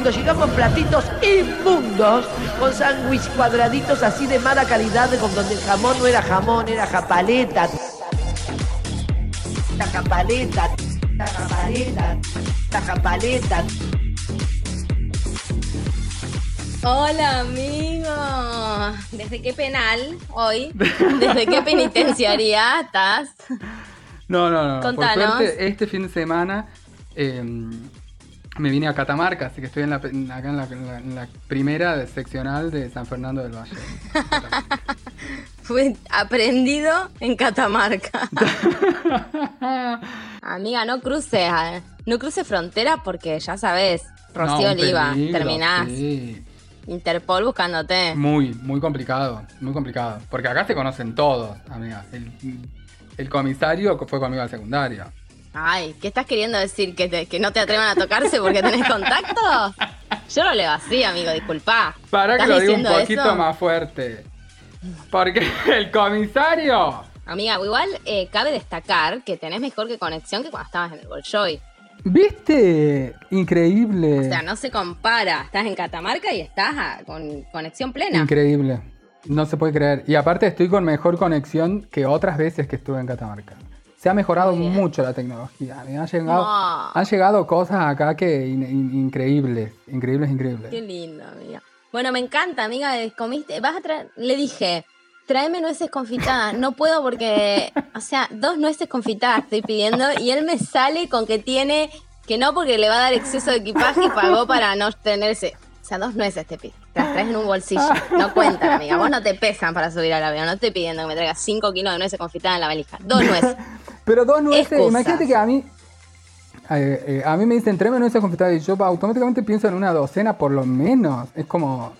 cuando llegamos platitos inmundos, con sándwich cuadraditos así de mala calidad, con donde el jamón no era jamón, era japaleta. La japaleta, la japaleta, la japaleta. Hola amigos, ¿desde qué penal hoy? ¿Desde qué penitenciaría estás? No, no, no. Contanos. Por suerte, este fin de semana eh, me vine a Catamarca, así que estoy en la, acá en la, en la- en la primera de- seccional de San Fernando del Valle. Fue aprendido en Catamarca. Amiga, no cruces, eh, no cruces frontera porque ya sabes, Rocío No, Oliva, peligro, terminás. sí. Interpol buscándote. Muy, muy complicado, muy complicado. Porque acá se conocen todos, amiga. El, el comisario fue conmigo al secundario. Ay, ¿qué estás queriendo decir? ¿Que, te- que no te atrevan a tocarse porque tenés contacto? Yo lo leo así, amigo, disculpa. Para que ¿Estás lo diga un poquito eso? más fuerte. Porque el comisario. Amiga, igual eh, cabe destacar que tenés mejor que conexión que cuando estabas en el Bolshoi. ¿Viste? Increíble. O sea, no se compara. Estás en Catamarca y estás a- con conexión plena. Increíble. No se puede creer. Y aparte estoy con mejor conexión que otras veces que estuve en Catamarca. Se ha mejorado mucho la tecnología. Me han llegado, No. han llegado cosas acá que in- in- increíbles. Increíbles, increíbles. Qué lindo, amiga. Bueno, me encanta, amiga. eh, Comiste, vas a traer. Le dije, tráeme nueces confitadas. No puedo porque, o sea, dos nueces confitadas estoy pidiendo y él me sale con que tiene que no porque le va a dar exceso de equipaje y pagó para no tenerse. O sea, dos nueces te pido. Te las traes en un bolsillo. No cuentan, amiga. Vos no te pesan para subir al avión. No estoy pidiendo que me traigas cinco kilos de nueces confitadas en la valija. Dos nueces. Pero dos nueces, Excusas. imagínate que a mí. eh, eh, a mí me dicen tráeme nueces confitadas y yo automáticamente pienso en una docena por lo menos. Es como.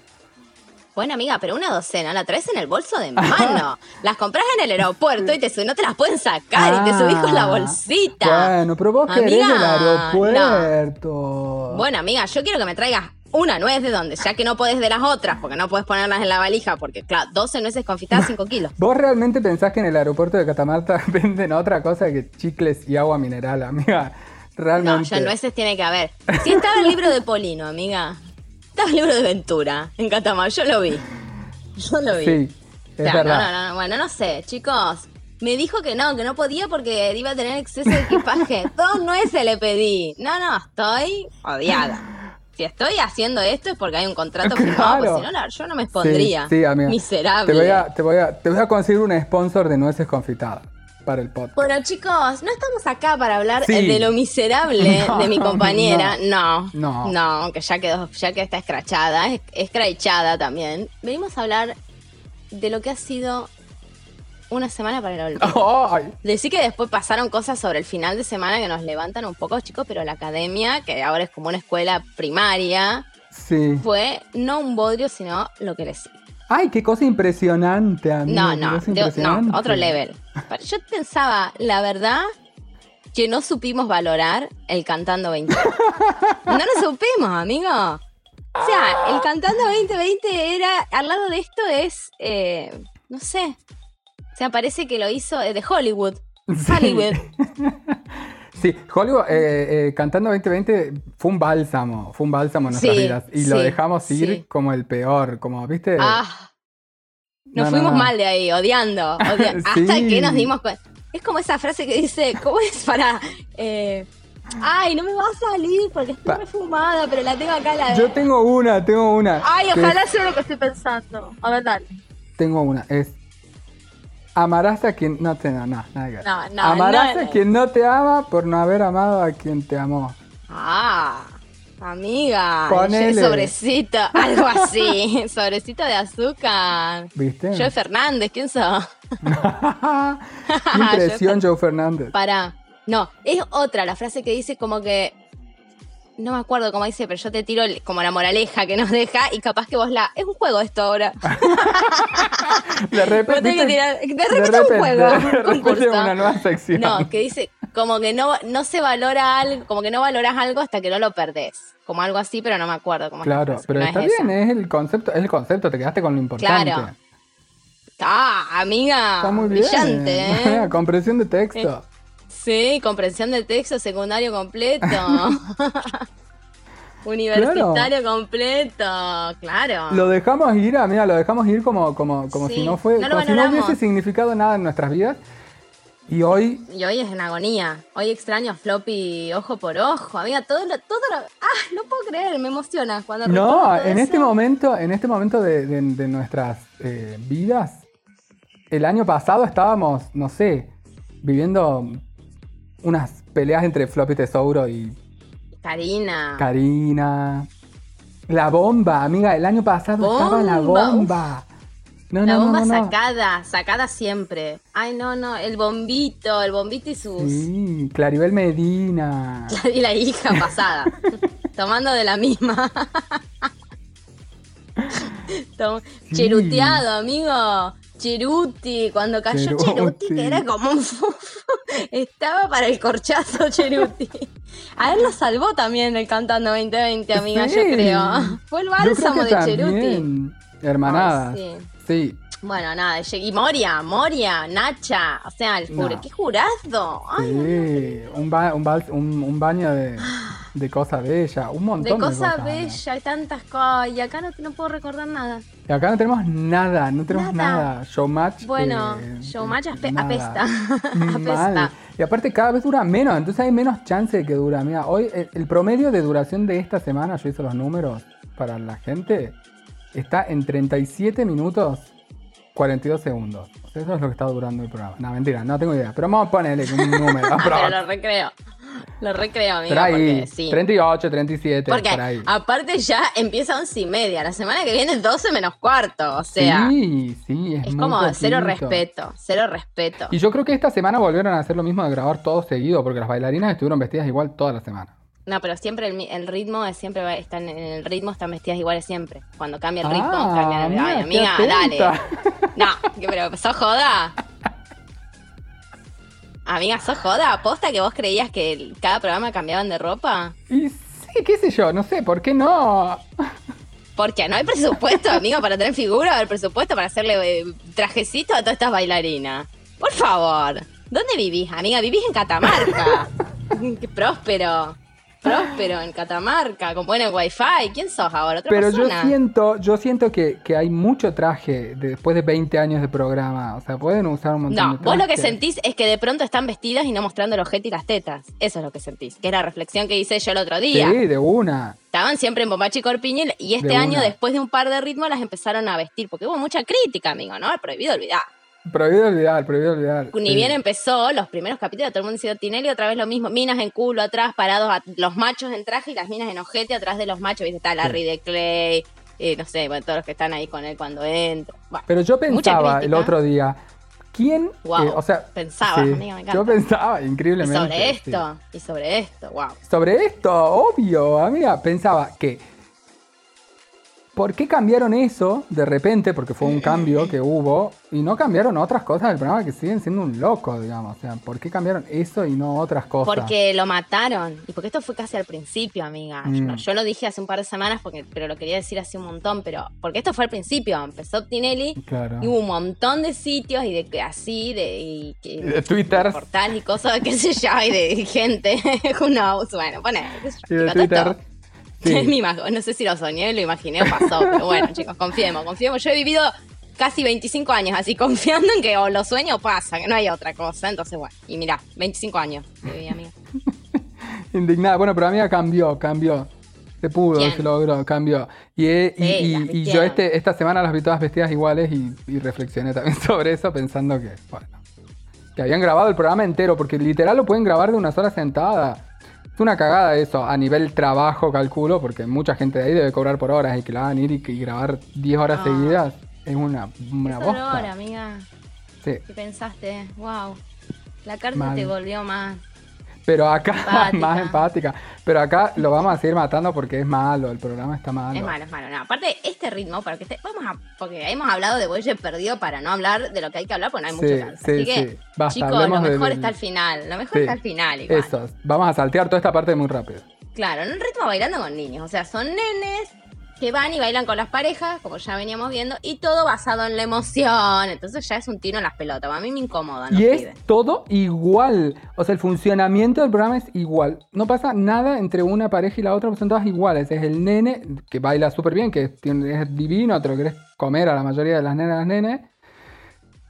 Bueno, amiga, pero una docena la traes en el bolso de mano. Las compras en el aeropuerto y te no te las pueden sacar y te subís con la Ah, bolsita. Bueno, pero vos querés Amiga, el aeropuerto. Bueno, amiga, yo quiero que me traigas una nuez de donde, ya que no podés de las otras, porque no podés ponerlas en la valija, porque claro, 12 nueces confitadas, 5 kilos. ¿Vos realmente pensás que en el aeropuerto de Catamarca venden otra cosa que chicles y agua mineral, amiga? No, Realmente. ya nueces tiene que haber. Si estaba el libro de Polino, amiga. Estaba el libro de Ventura en Catamarca, yo lo vi. Yo lo vi. Sí, es O sea, verdad. No, no, no, bueno, no sé, chicos. Me dijo que no, que no podía porque iba a tener exceso de equipaje. Dos nueces le pedí. No, no, estoy odiada. Si estoy haciendo esto es porque hay un contrato firmado, Claro. porque si no, la- yo no me expondría. Sí, sí, amiga. Miserable. Te voy, a, te, voy a, te voy a conseguir un sponsor de nueces confitadas para el podcast. Bueno, chicos, no estamos acá para hablar Sí. eh, de lo miserable No, de mi compañera. No, No. no, que ya quedó, ya que está escrachada, es- escrachada también. Venimos a hablar de lo que ha sido una semana para el. ¡Ay! Decí que después pasaron cosas sobre el final de semana que nos levantan un poco, chicos, pero la academia, que ahora es como una escuela primaria, Sí. fue no un bodrio, sino lo que le sigue. ¡Ay, qué cosa impresionante, amiga! No, no, de- no, otro level. Pero Yo pensaba, la verdad, que no supimos valorar el Cantando 20. No lo supimos, amigo. O sea, el Cantando 2020 era, al lado de esto es, eh, no sé. Sea, parece que lo hizo eh, de Hollywood. Sí. Hollywood. Sí, Hollywood eh, eh, cantando 2020 fue un bálsamo, fue un bálsamo en nuestras Sí, vidas. Y lo dejamos ir sí. como el peor, como, ¿viste? Ah, No, nos no, fuimos no. mal de ahí, odiando. Hasta que nos dimos cuenta. Es como esa frase que dice, ¿cómo es para... eh, Ay, no me va a salir porque estoy refumada, pero la tengo acá la Yo tengo una, tengo una. Ay, ojalá es- sea lo que estoy pensando. A ver, dale. tengo una, es... Amarás a quien no te no, nada. No, no, Amarás no, a quien no te ama por no haber amado a quien te amó. Ah, amiga. Ponele. Sobrecito, algo así. Sobrecito de azúcar. ¿Viste? Joe Fernández, ¿quién sos? Impresión, Joe Fernández. Para. No, es otra la frase que dice como que. No me acuerdo cómo dice, pero yo te tiro el- como la moraleja que nos deja y capaz que vos la. Es un juego esto ahora. De repente. Tenés que tirar- de repente es un repente, juego, de un repente concurso. una nueva sección. No, que dice como que no, no se valora algo, como que no valoras algo hasta que no lo perdés. Como algo así, pero no me acuerdo cómo Claro, pero no está es esa. bien, es el concepto, es el concepto, te quedaste con lo importante. Claro. Ah, amiga. Está muy bien. Brillante, ¿eh? Comprensión de texto. Sí, comprensión de texto secundario completo. Universitario completo, claro. Lo dejamos ir, amiga, lo dejamos ir como, como, como Sí, si no fue, no lo como si no hubiese significado nada en nuestras vidas. Y hoy, Y hoy es en agonía. Hoy extraño a Floppy ojo por ojo. Amiga, todo lo, todo lo- Ah, no puedo creer, me emociona cuando no, en este eso. momento, en este momento de, de- de nuestras eh, vidas, el año pasado estábamos, no sé, viviendo unas peleas entre Floppy Tesouro y Karina. Karina. La bomba, amiga, el año pasado estaba la Bomba. No, la no, bomba no. sacada, sacada siempre. Ay, no, no, el bombito, el bombito y sus... Sí, Claribel Medina. Y la hija pasada. tomando de la misma. Tom- Sí. Cheruteado, amigo. Cheruti, cuando cayó Cheruti. Cheruti, que era como un fufo. Estaba para el corchazo Cheruti. A él lo salvó también el cantando 2020, amiga, Sí. yo creo. Fue el bálsamo de Cheruti. Ay, sí. Bueno, nada, y Moria, Moria, Nacha, o sea, el jure, No. qué jurado. Ay, Sí, un, ba- un, bal- un- un baño de, de cosa bella, un de montón de, cosa cosas. bella, hay tantas cosas, y acá no, no puedo recordar nada. Y acá no tenemos nada, no tenemos Nada. nada. Showmatch. Bueno, eh, Showmatch nada. apesta. Apesta. Y aparte cada vez dura menos, entonces hay menos chance de que dura. Mira, hoy el, el promedio de duración de esta semana, yo hice los números para la gente, está en 37 minutos 42 segundos. Eso es lo que está durando el programa. No, mentira, no tengo idea. Pero vamos a ponerle un número. Pero lo recreo. Lo recreo, amiga, por ahí, porque sí. 38, 37, Porque por ahí. aparte ya empieza once y media. La semana que viene es 12 menos cuarto. O sea, sí, sí, es, es muy como cero respeto. Cero respeto. Y yo creo que esta semana volvieron a hacer lo mismo de grabar todo seguido, porque las bailarinas estuvieron vestidas igual toda la semana. No, pero siempre el, el ritmo es siempre va- están en el ritmo están vestidas iguales siempre. Cuando cambia el ritmo, Ah, cambia el Ay, amiga, dale. No, pero sos joda. Amiga, sos joda. ¿Aposta que vos creías que cada programa cambiaban de ropa? Y sí, qué sé yo, no sé, ¿por qué no? Porque no hay presupuesto, amigo, para tener figura, el presupuesto para hacerle eh, trajecito a todas estas bailarinas. Por favor, ¿dónde vivís, amiga? Vivís en Catamarca. Qué próspero. Próspero en Catamarca, con buen wifi. ¿Quién sos ahora? ¿Otra Pero yo siento, yo siento que, que hay mucho traje de- después de 20 años de programa. O sea, pueden usar un montón No, de vos lo que traje. sentís es que de pronto están vestidas y no mostrando el ojete y las tetas. Eso es lo que sentís. Que es la reflexión que hice yo el otro día. Sí, de una. Estaban siempre en Bombachi y Corpiño y- y este De año, una. después de un par de ritmos, las empezaron a vestir. Porque hubo mucha crítica, amigo, ¿no? Prohibido olvidar. Prohibido olvidar, prohibido olvidar. Ni sí. bien empezó, los primeros capítulos, todo el mundo diciendo Tinelli, otra vez lo mismo, minas en culo atrás, parados, a- los machos en traje y las minas en ojete atrás de los machos, viste, está Larry de Clay, eh, no sé, bueno, todos los que están ahí con él cuando entra. Bueno, Pero yo pensaba el otro día, ¿quién? Wow, eh, o sea, pensabas, amiga, me encanta. Yo pensaba, y increíblemente. sobre sí. esto, y sobre esto, wow. Sobre esto, obvio, amiga, pensaba que. ¿Por qué cambiaron eso de repente? Porque fue un cambio que hubo y no cambiaron otras cosas del programa que siguen siendo un loco, digamos. O sea, ¿por qué cambiaron eso y no otras cosas? Porque lo mataron. Y porque esto fue casi al principio, amiga. Yo, Mm. yo lo dije hace un par de semanas, porque, pero lo quería decir hace un montón. Pero porque esto fue al principio. Empezó Tinelli Claro. y hubo un montón de sitios y de que así, de, y, De Twitter. portales y cosas, qué sé yo, y de gente. Who knows? Bueno, pone. qué sé yo, Y de todo Twitter. Sí. No sé si lo soñé, lo imaginé o pasó. pero bueno, chicos, confiemos, confiemos. Yo he vivido casi 25 años así, confiando en que o lo sueño o pasa, que no hay otra cosa. Entonces, bueno, y mirá, 25 años viví, amiga. Indignada. Bueno, pero amiga cambió, cambió. Se pudo, ¿Quién? se logró, cambió. Y, he- y- Sí, y- las y yo este, esta semana las vi todas vestidas iguales y, y reflexioné también sobre eso pensando que, bueno, que habían grabado el programa entero, porque literal lo pueden grabar de una sola sentada. Es una cagada eso, a nivel trabajo calculo, porque mucha gente de ahí debe cobrar por horas y que la van a ir y, y grabar 10 horas Ah. seguidas es una, una bosta. amiga. Sí. ¿Qué pensaste? Wow. La carta Mal. te volvió más. Pero acá Empática. más empática. Pero acá lo vamos a seguir matando porque es malo, el programa está malo. Es malo, es malo. No, aparte, este ritmo, para que. Vamos a. Porque hemos hablado de Boye perdido para no hablar de lo que hay que hablar, porque no hay Sí, mucho chance. sí, Así que, sí. Basta, chicos, lo mejor del- está al final. Lo mejor está al final, igual. Eso, vamos a saltear toda esta parte muy rápido. Claro, en un ritmo bailando con niños. O sea, son nenes que van y bailan con las parejas, como ya veníamos viendo, y todo basado en la emoción. Entonces ya es un tiro en las pelotas. A mí me incomodan. Y es pibes. todo igual. O sea, el funcionamiento del programa es igual. No pasa nada entre una pareja y la otra, son todas iguales. Es el nene que baila súper bien, que es divino, te lo querés comer a la mayoría de las nenas las nenes.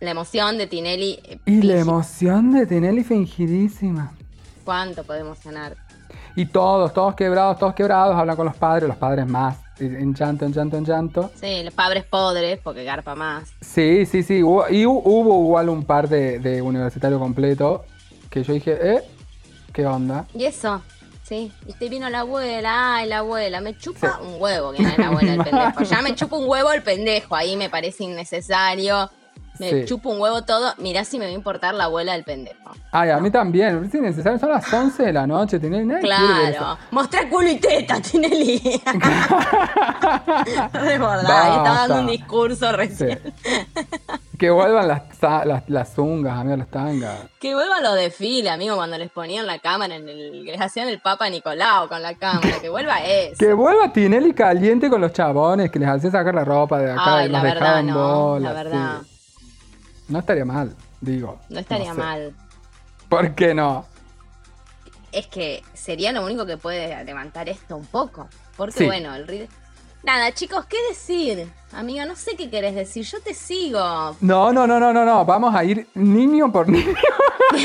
La emoción de Tinelli. eh, Y la emoción de Tinelli fingidísima. ¿Cuánto puede emocionar? Y todos, todos quebrados, todos quebrados, hablan con los padres, los padres más, en llanto, en llanto, en llanto. Sí, los padres podres, porque garpa más. Sí, sí, sí. hubo- y hu- hubo igual un par de, de universitario completo que yo dije, ¿eh? ¿Qué onda? Y eso, sí. Y te vino la abuela, ay, la abuela. Me chupa un huevo que la abuela del pendejo. Ya me chupa un huevo el pendejo, ahí me parece innecesario. Me Sí. chupa un huevo todo. Mirá si me va a importar la abuela del pendejo. Ay, a mí también, parece innecesario. Son las 11 de la noche, tiene nadie. Claro. Mostrá culo y teta, Tinelli. De verdad, y estaba dando un discurso Sí. recién. Que vuelvan las, las, las zungas, amigo, las tangas. Que vuelvan los desfiles, amigo, cuando les ponían la cámara en el. que les hacían el Papa Nicolau con la cámara. Que vuelva eso. Que vuelva Tinelli caliente con los chabones, que les hacía sacar la ropa de acá Ay, y la los verdad, no. bolas. la verdad. sí. No estaría mal, digo. No estaría sé. mal. ¿Por qué no? Es que sería lo único que puede levantar esto un poco. Porque Sí. bueno, el ri- Nada, chicos, ¿qué decir? Amiga, no sé qué querés decir. Yo te sigo. No, no, no, no, no, no. Vamos a ir niño por niño.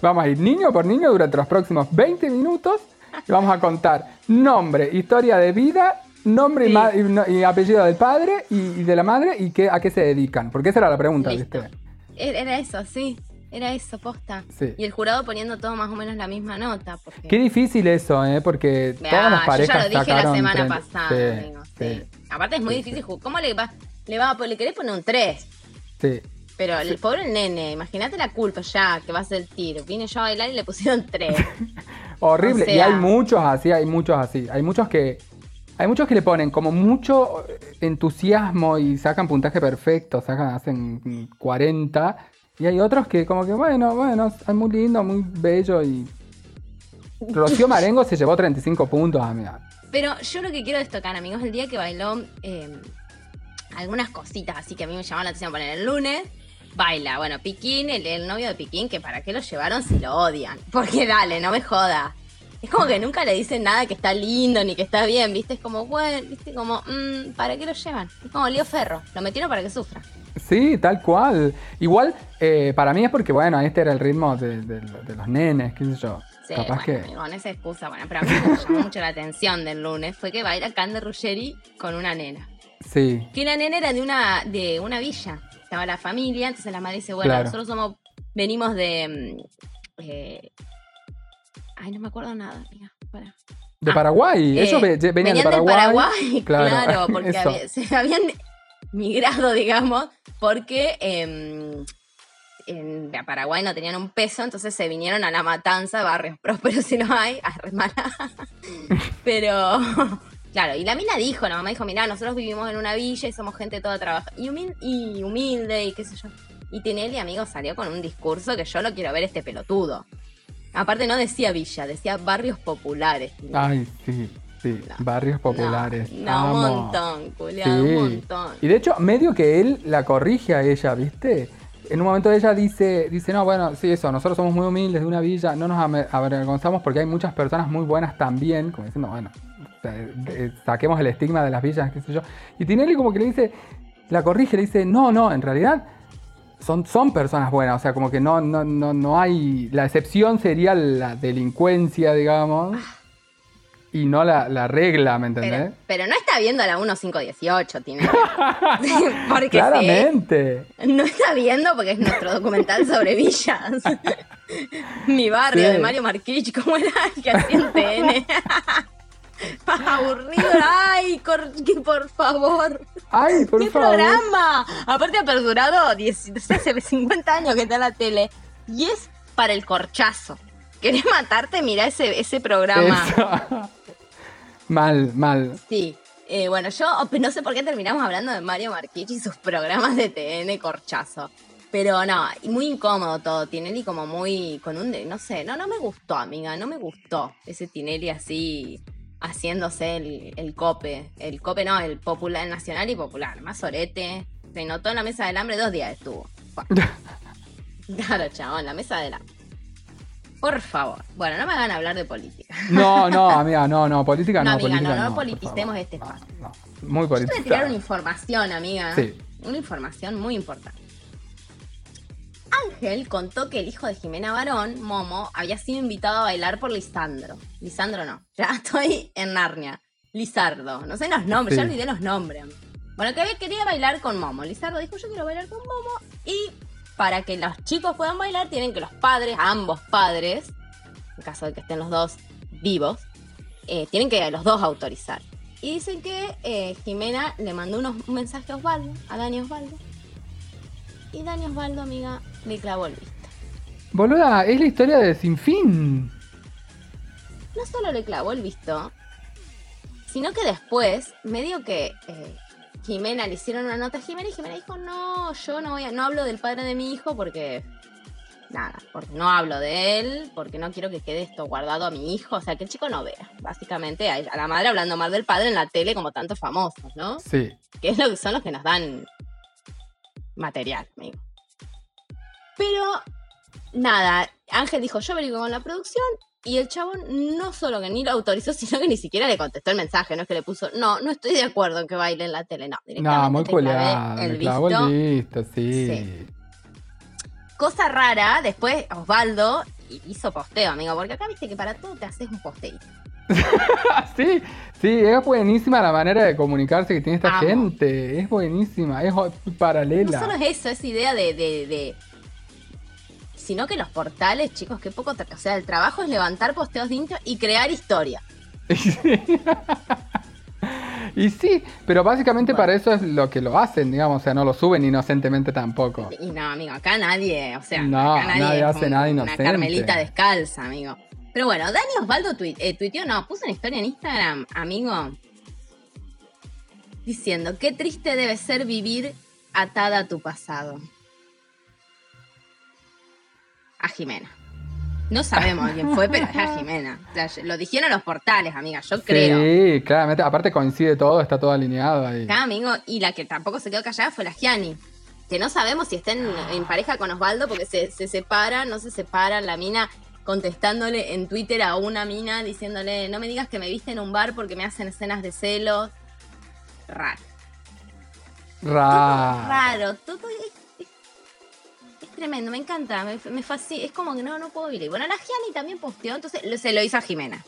Vamos a ir niño por niño durante los próximos 20 minutos y vamos a contar nombre, historia de vida, nombre y, Sí. ma- y no- y apellido del padre y, y de la madre y qué, a qué se dedican. Porque esa era la pregunta, Listo. ¿viste? Era era eso, sí. Era eso, posta. Sí. Y el jurado poniendo todo más o menos la misma nota. Porque... Qué difícil eso, ¿eh? Porque Mirá, todas las yo parejas ya lo dije la semana 30. pasada, Sí, amigo, sí, sí. Aparte es muy difícil. ¿Cómo le va, le va a le querés poner un 3? sí. Pero el pobre nene, imagínate la culpa ya que va a ser el tiro. Vine yo a bailar y le pusieron 3. Horrible. O Y hay muchos así, hay muchos así. Hay muchos que. Hay muchos que le ponen como mucho entusiasmo y sacan puntaje perfecto, sacan, hacen mm, 40. Y hay otros que como que, bueno, bueno, es muy lindo, muy bello y... Rocío Marengo se llevó 35 puntos, amiga. Pero yo lo que quiero destacar, amigos, el día que bailó eh, algunas cositas así que a mí me llamaron la atención. Poner el lunes, baila, bueno, Piquín, el, el novio de Piquín, que para qué lo llevaron si lo odian. Porque dale, no me joda. Es como que nunca le dicen nada que está lindo ni que está bien, ¿viste? Es como, bueno, ¿viste? Como, mm, ¿para qué lo llevan? Es como Leo Ferro, lo metieron para que sufra. Sí, tal cual. Igual, eh, para mí es porque, bueno, este era el ritmo de, de- de los nenes, qué sé yo. Sí, Capaz bueno, que... con esa excusa, bueno, pero a mí me llamó mucho la atención del lunes fue que baila Cande Ruggeri con una nena. Sí, Que la nena era de una, de una villa. Estaba la familia, entonces la madre dice, bueno, Claro. nosotros somos, venimos de... mm, eh, ay, no me acuerdo nada, amiga. Para. de Ah, Paraguay. Ellos Eh, ve- venían, de Paraguay. Paraguay, Claro, claro, porque había- se habían migrado, digamos, porque em, en Paraguay no tenían un peso, entonces se vinieron a la matanza, barrios prósperos si no hay, a re mala. Pero, claro, y la mina dijo, la mamá dijo, mirá, nosotros vivimos en una villa y somos gente toda trabajadora y, humil- y humilde y qué sé yo. Y Tinelli, amigo, salió con un discurso que yo lo quiero ver este pelotudo. Aparte no decía villa, decía barrios populares. Ay, sí, sí. No, Barrios populares. No, un montón, culiado, Sí. un montón. Y de hecho, medio que él la corrige a ella, ¿viste? En un momento ella dice, dice, no, bueno, sí, eso, nosotros somos muy humildes de una villa, no nos avergonzamos porque hay muchas personas muy buenas también, como diciendo, bueno, saquemos el estigma de las villas, qué sé yo. Y Tinelli como que le dice, la corrige, le dice, no, no, en realidad son, son personas buenas, o sea, como que no, no, no, no hay, la excepción sería la delincuencia, digamos, y no la, la regla, ¿me entendés? Pero, pero no está viendo la 1518, Tinelli. porque Claramente. sí, no está viendo porque es nuestro documental sobre villas. Mi barrio Sí. de Mario Marquich, ¿cómo era el que hacía en TN? Aburrido, ay, por favor. Ay, por ¿Qué favor. programa? Aparte ha perdurado 10 no sé, hace 50 años que está en la tele. Y es para el corchazo. ¿Querés matarte? Mira ese, ese programa. Eso. mal, mal. Sí. Eh, bueno, yo oh, no sé por qué terminamos hablando de Mario Marquich y sus programas de TN corchazo. Pero no, muy incómodo todo. Tinelli como muy con un... de- No sé, no, no me gustó, amiga. No me gustó ese Tinelli así haciéndose el, el cope. El cope no, el popular, el nacional y popular. Más orete. Se notó en la mesa del hambre, dos días estuvo. Claro, chabón, la mesa del hambre. Por favor. Bueno, no me hagan hablar de política. No, no, amiga, no, no, política No, no, amiga, política no, no por politicemos este No, espacio. no, muy Yo voy a política. tirar una información, amiga. Sí. Una información muy importante. Ángel contó que el hijo de Jimena Barón, Momo, había sido invitado a bailar por Lisandro. Lisandro no, ya estoy en Narnia. Lizardo, no sé los nombres, Sí. ya olvidé los nombres. Bueno, que había- quería bailar con Momo. Lizardo dijo, yo quiero bailar con Momo. Y para que los chicos puedan bailar, tienen que los padres, ambos padres, en caso de que estén los dos vivos, eh, tienen que los dos autorizar. Y dicen que eh, Jimena le mandó unos, un mensaje a Osvaldo, a Dani Osvaldo. Y Dani Osvaldo, amiga, le clavó el visto. Boluda, es la historia de Sin Fin. No solo le clavó el visto, sino que después, medio que eh, Jimena le hicieron una nota a Jimena y Jimena dijo, no, yo no voy a, no hablo del padre de mi hijo porque nada, porque no hablo de él, porque no quiero que quede esto guardado a mi hijo, o sea, que el chico no vea, básicamente, a, a la madre hablando mal del padre en la tele como tantos famosos, ¿no? Sí. que es lo que son los que nos dan material, amigo. Pero nada, Ángel dijo, yo averiguo con la producción y el chabón no solo que ni lo autorizó, sino que ni siquiera le contestó el mensaje, no es que le puso, no, no estoy de acuerdo en que baile en la tele, no, No, directamente muy te clavé culiado. el visto. el visto, sí. Sí. Cosa rara, después Osvaldo hizo posteo, amigo, porque acá viste que para todo te haces un posteo. sí, sí, es buenísima la manera de comunicarse que tiene esta Amo. gente. Es buenísima, es o- No paralela. solo es eso, esa idea de, de- de- Sino que los portales, chicos, qué poco... O sea, el trabajo es levantar posteos de Insta y crear historia. y sí, pero básicamente Bueno. para eso es lo que lo hacen, digamos, o sea, no lo suben inocentemente tampoco. Y no, amigo, acá nadie... O sea, No, acá nadie, hace nada Una inocente. carmelita descalza, amigo. Pero bueno, Dani Osvaldo tuit- eh, tuiteó, no, puso una historia en Instagram, amigo, diciendo, qué triste debe ser vivir atada a tu pasado. A Jimena. No sabemos quién fue, pero es a Jimena. O sea, lo dijeron los portales, amiga, yo creo. Sí, claramente, aparte coincide todo, está todo alineado ahí. Acá, amigo, y la que tampoco se quedó callada fue la Gianni. Que no sabemos si está en, en pareja con Osvaldo porque se, se separan, no se separan. La mina contestándole en Twitter a una mina diciéndole: No me digas que me viste en un bar porque me hacen escenas de celos. Raro. Ra. Raro. Todo es- es tremendo, me encanta. Me, me fascina. Es como que no, no puedo vivir. Bueno, la Gianni también posteó, entonces se lo hizo a Jimena.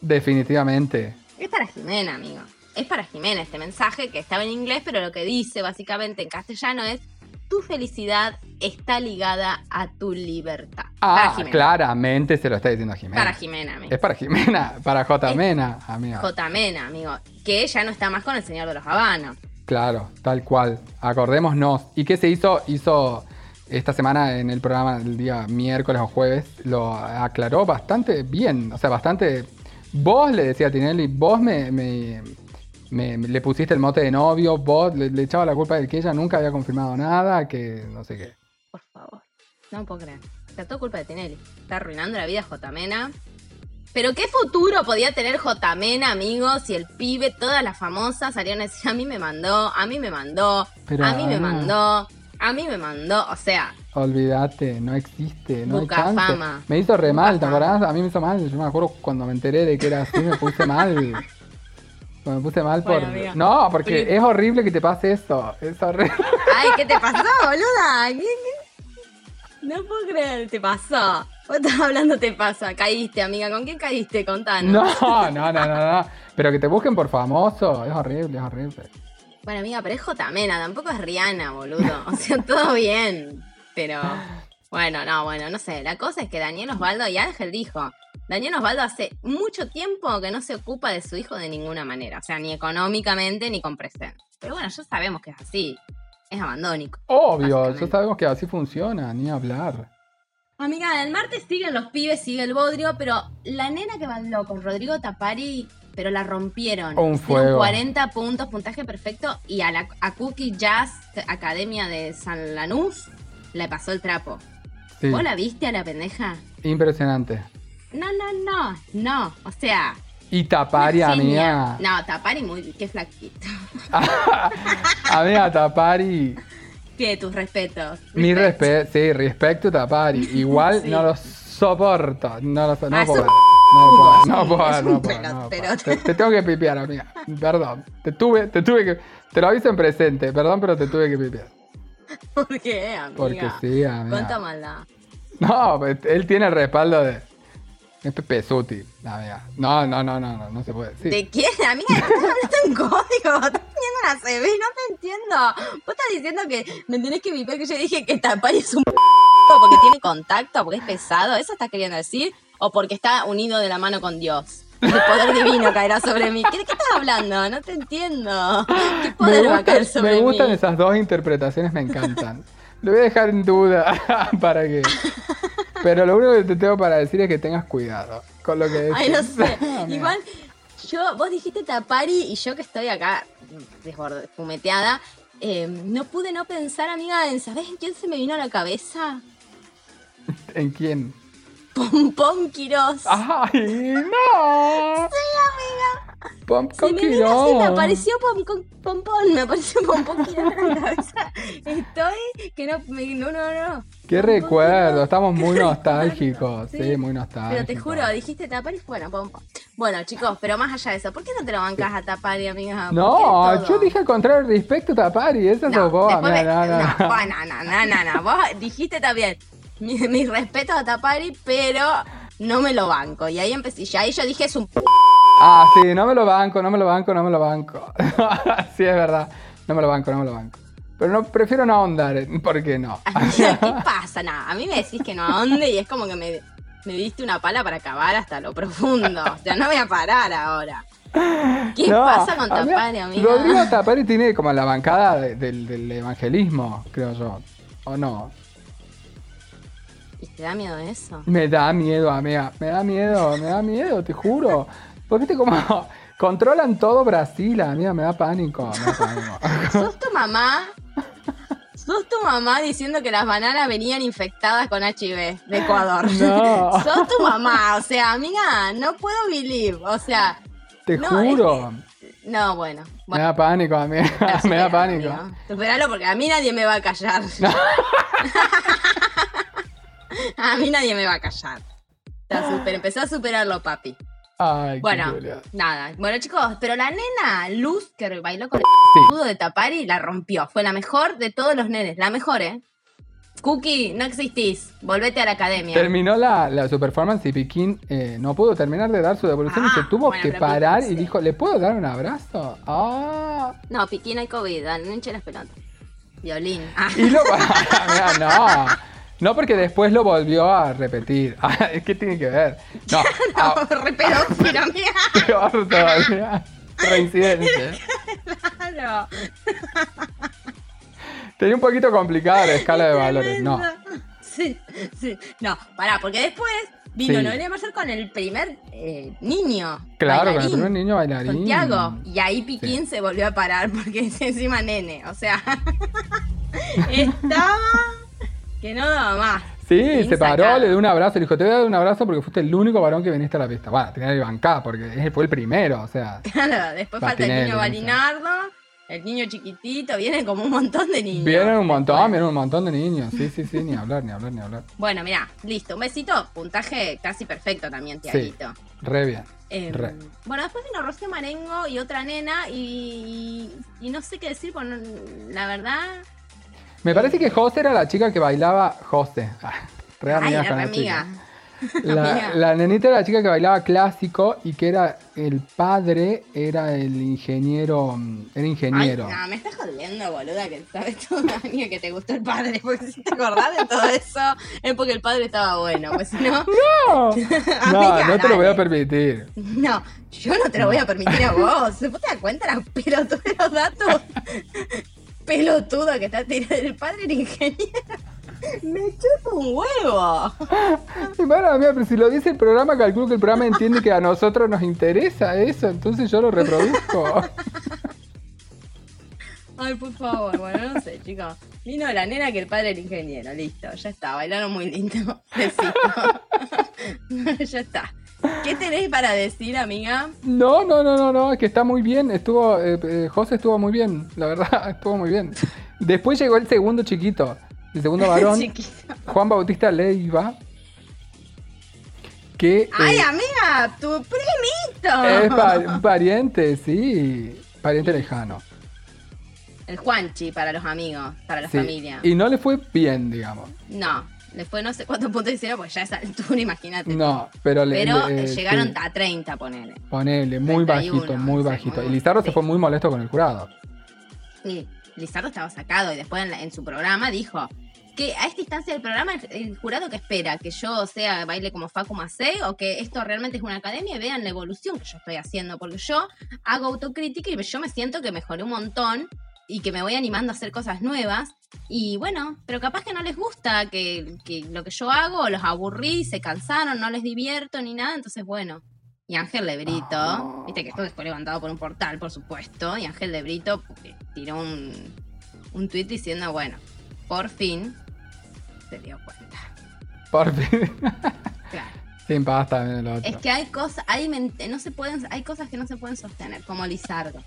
Definitivamente. Es para Jimena, amigo. Es para Jimena este mensaje que estaba en inglés, pero lo que dice básicamente en castellano es: Tu felicidad está ligada a tu libertad. Ah, claramente se lo está diciendo a Jimena. Para Jimena, amigo. Es para Jimena, para J. Es- Mena, amiga. J. Mena, amigo. Que ya no está más con el señor de los Habanos. Claro, tal cual. Acordémonos. ¿Y qué se hizo? Hizo esta semana en el programa el día miércoles o jueves. Lo aclaró bastante bien. O sea, bastante. Vos le decía a Tinelli, vos me, me- me- me- le pusiste el mote de novio, vos le, le echaba la culpa de que ella nunca había confirmado nada, que no sé qué. Por favor. No puedo creer. Está todo culpa de Tinelli. Está arruinando la vida J. Mena. Pero qué futuro podía tener J. Mena, amigos, si el pibe, todas las famosas salieron a decir, a mí me mandó, a mí me mandó, Pero, a mí me Ana. mandó, a mí me mandó. O sea, Olvídate, no existe, no Buca hay chance. fama. Me hizo re Buca mal, ¿te acordás? A mí me hizo mal. Yo me acuerdo cuando me enteré de que era así, me puse mal. Me puse mal por. Amiga. No, porque es horrible que te pase eso. Es horrible. ay, ¿qué te pasó, boluda? ¿Qué- qué? No puedo creer, te pasó. Vos estás hablando, te pasa. Caíste, amiga. ¿Con quién caíste? Contanos. No, no, no, no, no. Pero que te busquen por famoso, es horrible, es horrible. Bueno, amiga, pero es J. Mena, tampoco es Rihanna, boludo. O sea, todo bien. Pero, bueno, no, bueno, no sé. La cosa es que Daniel Osvaldo, y Ángel dijo, Daniel Osvaldo hace mucho tiempo que no se ocupa de su hijo de ninguna manera. O sea, ni económicamente ni con presencia. Pero bueno, ya sabemos que es así. Es abandónico. Obvio, ya sabemos que así funciona, ni hablar. Amiga, el martes siguen los pibes, sigue el bodrio, pero la nena que bailó con Rodrigo Tapari, pero la rompieron. Un fuego. 40 puntos, puntaje perfecto, y a, la, a Cookie Jazz Academia de San Lanús le pasó el trapo. Sí, ¿Vos la viste a la pendeja? impresionante. No, no, no, no. O sea, Y Tapari, amiga. No, Tapari muy, qué flaquito. amiga, Tapari. Pide tus respetos. Mi respeto, sí, respecto Tapari. Igual Sí. no lo soporto. No lo so- no No no puedo, no puedo, no puedo. Te, te tengo que pipear, amiga. Perdón. Te tuve, te tuve que. Te lo aviso en presente, perdón, pero te tuve que pipear. ¿Por qué, amiga? Porque sí, amiga. Cuánta maldad. No, pues, él tiene el respaldo de. Es Pepe Suti, amiga. No, no, no, no, no, no se puede decir. ¿De quién? Amiga, estás hablando en código. Estás teniendo una CB, no te entiendo. Vos estás diciendo que me tenés que viper que yo dije que Tapari es un porque tiene contacto, porque es pesado. ¿Eso estás queriendo decir? ¿O porque está unido de la mano con Dios? El poder divino caerá sobre mí. ¿Qué- ¿De qué estás hablando? No te entiendo. ¿Qué poder va a caer sobre me gustan mí? esas dos interpretaciones, me encantan. Lo voy a dejar en duda para que. Pero lo único que te tengo para decir es que tengas cuidado con lo que decís. Ay, no sé. Igual, yo, vos dijiste Tapari y yo que estoy acá desborde- fumeteada, eh, no pude no pensar, amiga, en ¿sabés en quién se me vino a la cabeza? ¿En quién? Pompón Quirós. ¡Ay, no! Sí, amiga. Pom Se con me apareció Pompón, me apareció Pompón Quirós en la cabeza. Estoy que no, me- no, no, no. Qué Pompón recuerdo, Quirós. estamos muy nostálgicos. Sí, muy nostálgicos. Pero te juro, dijiste Tapari, bueno, Pompón. Bueno, chicos, pero más allá de eso, ¿por qué no te lo bancas a Tapari, amiga? ¿Por qué No, yo dije al contrario respecto a Tapari, esa sos vos, amiga, me- no, no, no, no. no, no, no, no. Vos dijiste también mi- mis respetos a Tapari, pero no me lo banco. Y ahí empecé, y ahí yo dije es un p Ah, sí, no me lo banco, no me lo banco, no me lo banco. sí, es verdad. No me lo banco, no me lo banco. Pero no, prefiero no ahondar, ¿por qué no? ¿Qué pasa? Nada, a mí me decís que no ahonde y es como que me, me diste una pala para acabar hasta lo profundo. O sea, no voy a parar ahora. ¿Qué No, pasa con Tapari, amiga? Rodrigo Tapari tiene como la bancada de- del, del evangelismo, creo yo. ¿O no? ¿Y te da miedo eso? Me da miedo, amiga. Me da miedo, me da miedo, te juro. Porque viste como controlan todo Brasil, amiga, me da pánico. Me da pánico. ¿Sos tu mamá? ¿Sos tu mamá diciendo que las bananas venían infectadas con HIV de Ecuador? No. ¿Sos tu mamá? O sea, amiga, no puedo believe. O sea, Te No, juro. no, bueno. Me da pánico, amiga. me da pánico. Superalo porque a mí nadie me va a callar. a mí nadie me va a callar. Ya super, empezó a superarlo, papi. Ay, Bueno, nada. Bueno, chicos, pero la nena Luz que bailó con el Sí. escudo de Tapari la rompió. Fue la mejor de todos los nenes. La mejor, ¿eh? Cookie, no existís. Volvete a la academia. Terminó la, la su performance y Piquín eh, no pudo terminar de dar su devolución y Ah, se tuvo bueno, que parar Piquín y sí. dijo, ¿le puedo dar un abrazo? Ah. No, Piquín hay COVID. No hinche las pelotas. Violín. Ah, Y lo... No. No, porque después lo volvió a repetir. Ah, que tiene que ver. No, ah, re pedófilo, mía. peor todavía. Reincidencia. Claro. Tenía un poquito complicada la escala de valores. No. Sí, sí. No, pará, porque después vino Sí. Noelia Mayer con el primer eh, niño. Claro, con el bailarín, primer niño bailarín. Con Tiago. Y ahí Piquín se volvió a parar porque es encima nene. O sea, estaba que no daba más. Sí, se paró, le dio un abrazo, le dijo, te voy a dar un abrazo porque fuiste el único varón que viniste a la pista. Bueno, tenía que bancar porque fue el primero, o sea. Claro, después falta el niño. Balinardo, el niño chiquitito, vienen como un montón de niños. Vienen un montón, vienen un montón de niños. Sí, sí, sí, ni hablar, ni hablar, ni hablar. Bueno, mira, listo, un besito, puntaje casi perfecto también, Tiaguito. Re bien. Em, Re. bueno, después vino Rocío Marengo y otra nena y, y no sé qué decir, porque la verdad... Me parece que José era la chica que bailaba José. Ah, Re Ay, amiga re con la amiga. chica. La, la nenita era la chica que bailaba clásico y que era el padre, era el ingeniero, mm, era ingeniero. Ay, no, me estás jodiendo, boluda, que sabes todo, amiga, que te gustó el padre. Porque si te acordás de todo eso, es porque el padre estaba bueno. Pues si no, No, no, Amiga, no te lo voy a permitir. no, yo no te lo voy a permitir a vos. ¿Vos te das cuenta los pelotudos de los datos? Pelotudo que está tirando el padre era ingeniero. Me chupa un huevo. Y bueno, amiga, pero si lo dice el programa, calculo que el programa entiende que a nosotros nos interesa eso, entonces yo lo reproduzco. Ay, por favor, bueno, no sé, chicos. Vino la nena que el padre era ingeniero, listo, ya está, bailaron muy lindo. Besito. ya está. ¿Qué tenés para decir, amiga? No, no, no, no, no, es que está muy bien. Estuvo, eh, eh, José estuvo muy bien, la verdad, estuvo muy bien. Después llegó el segundo chiquito, el segundo varón, Chiquito. Juan Bautista Leiva. Que ¡Ay, eh, amiga! ¡Tu primito! es pa- pariente, sí, pariente lejano. El Juanchi para los amigos, para la Sí, familia. Y no le fue bien, digamos. No, después no sé cuántos puntos hicieron, pues ya a esa altura, imagínate. No, pero le. Pero le- eh, llegaron sí. a 30, ponele. Ponele, muy 31, bajito, muy bajito. muy- Y Lizardo se fue muy molesto con el jurado. Sí, Lizardo estaba sacado y después en, la- en su programa dijo que a esta instancia del programa el, el jurado que espera que yo sea baile como Facu Macei o que esto realmente es una academia y vean la evolución que yo estoy haciendo porque yo hago autocrítica y yo me siento que mejoré un montón y que me voy animando a hacer cosas nuevas y bueno, pero capaz que no les gusta que, que lo que yo hago los aburrí, se cansaron, no les divierto ni nada, entonces bueno. Y Ángel de Brito, Ah. viste que esto fue levantado por un portal, por supuesto, y Ángel de Brito eh, tiró un, un tuit diciendo, bueno, por fin se dio cuenta. Por fin. Claro. Sin pasta el otro. Es que hay cosas, hay, no se pueden, hay cosas que no se pueden sostener, como Lizardo.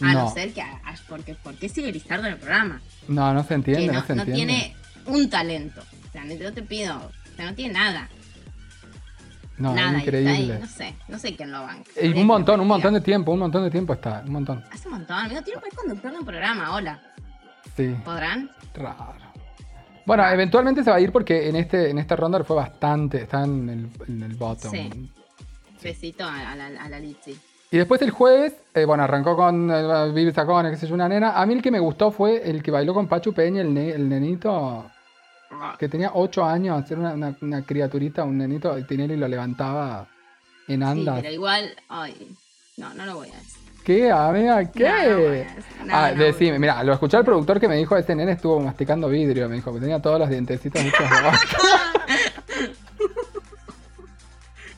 A no, No. ser que, a- a- porque, ¿por qué sigue Lizardo en el programa? No, no se entiende, no, no, se no entiende. tiene un talento. O sea, yo te pido, o sea, no tiene nada. No, nada. y está ahí, increíble. no sé, no sé quién lo banca. Y un montón, un montón de tiempo, un montón de tiempo está, un montón. Hace un montón, amigo. Tiene un conductor de un programa, hola. Sí, ¿Podrán? raro. Bueno, eventualmente se va a ir porque en este en esta ronda fue bastante, está en el, en el bottom. Sí. Besito a, a la, a la Litsi. Y después el jueves, eh, bueno, arrancó con eh, Vivi Sacone, qué sé yo, una nena. A mí el que me gustó fue el que bailó con Pachu Peña, el, ne- el nenito que tenía 8 años, era una, una, una criaturita, un nenito, y Tinelli lo levantaba en Sí, andas. pero igual, ay, no, no lo voy a decir. ¿Qué, amiga? ¿Qué? No, no voy a decir. No, ah, decime, mira, lo escuché al productor que me dijo, este nene estuvo masticando vidrio, me dijo, que tenía todos los dientecitos hechos de vaca.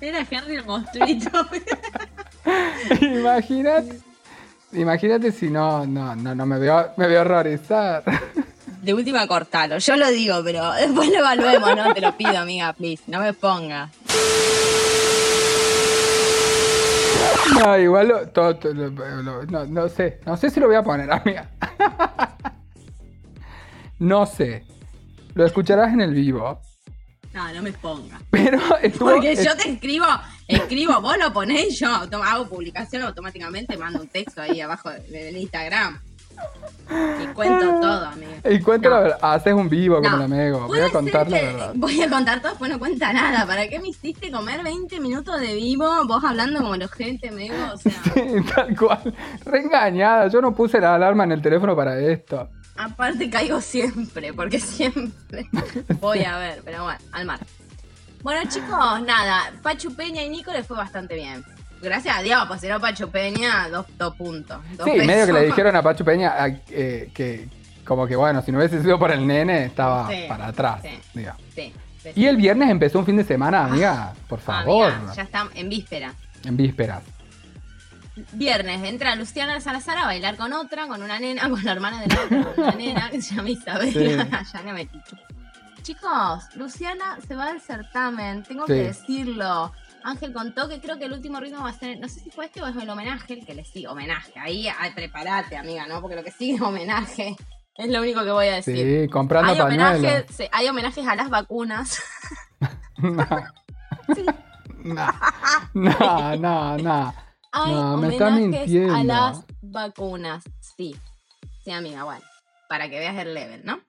Era Henry el monstruito. Imagínate. Imagínate si no, no, no, no me veo, me veo horrorizar. De última cortalo, yo lo digo, pero después lo evaluemos, ¿no? Te lo pido, amiga, please, no me ponga. No, igual lo- todo- todo- lo- lo- no, no sé, no sé si lo voy a poner, amiga. No sé. Lo escucharás en el vivo. No, no me ponga. Pero estuvo. Porque yo te escribo, escribo, vos lo ponés, yo autom- hago publicación automáticamente, mando un texto ahí abajo de- del Instagram. Y cuento todo, amigo. Y cuenta No. la verdad, haces un vivo como No. el amigo. Voy a contar la verdad. Voy a contar todo, después no cuenta nada. ¿Para qué me hiciste comer 20 minutos de vivo? Vos hablando como los gente, amigo. O sea, Sí, tal cual. Reengañada. Yo no puse la alarma en el teléfono para esto. aparte caigo siempre, porque siempre voy a ver, pero bueno, al mar. Bueno, chicos, nada, Pachu Peña y Nico les fue bastante bien. Gracias a Dios, pues no Pachu Peña, dos, dos puntos. dos Sí, medio que le dijeron a Pachu Peña eh, que, como que bueno, si no hubiese sido por el nene, estaba Sí, para atrás. sí. diga. Sí, sí, Y el viernes empezó un fin de semana, amiga. Por Ah, favor. amiga, ya estamos en víspera. En vísperas. Viernes entra Luciana Salazar a bailar con otra, con una nena, con la hermana de la otra, con una nena que se llama Isabel. Sí. ya no me. Chicos, Luciana se va del certamen, tengo Sí. que decirlo. Ángel contó que creo que el último ritmo va a ser, no sé si fue este o es el homenaje, el que le sigue, homenaje. Ahí, ay, prepárate, amiga, ¿no? Porque lo que sigue es homenaje. Es lo único que voy a decir. Sí, comprando hay, homenajes, sí, hay homenajes a las vacunas. No. No, no, no. Hay No, me homenajes mintiendo. a las vacunas. Sí. Sí, amiga, bueno. Para que veas el level, ¿no?